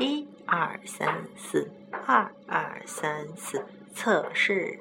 一二三四二二三四测试